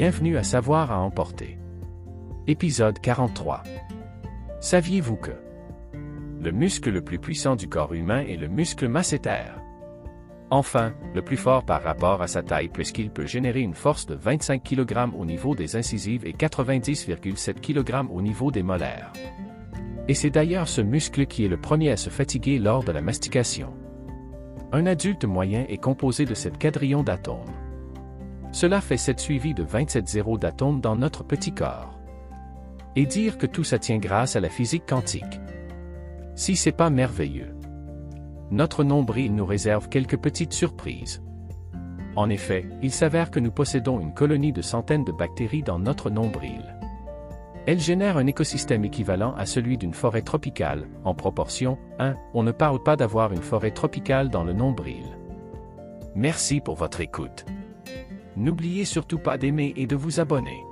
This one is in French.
Bienvenue à Savoir à emporter. Épisode 43. Saviez-vous que le muscle le plus puissant du corps humain est le muscle masséter? Enfin, le plus fort par rapport à sa taille puisqu'il peut générer une force de 25 kg au niveau des incisives et 90,7 kg au niveau des molaires. Et c'est d'ailleurs ce muscle qui est le premier à se fatiguer lors de la mastication. Un adulte moyen est composé de 7 quadrillons d'atomes. Cela fait 7 suivis de 27 zéros d'atomes dans notre petit corps. Et dire que tout ça tient grâce à la physique quantique. Si c'est pas merveilleux. Notre nombril nous réserve quelques petites surprises. En effet, il s'avère que nous possédons une colonie de centaines de bactéries dans notre nombril. Elles génèrent un écosystème équivalent à celui d'une forêt tropicale, en proportion, 1, on ne parle pas d'avoir une forêt tropicale dans le nombril. Merci pour votre écoute. N'oubliez surtout pas d'aimer et de vous abonner.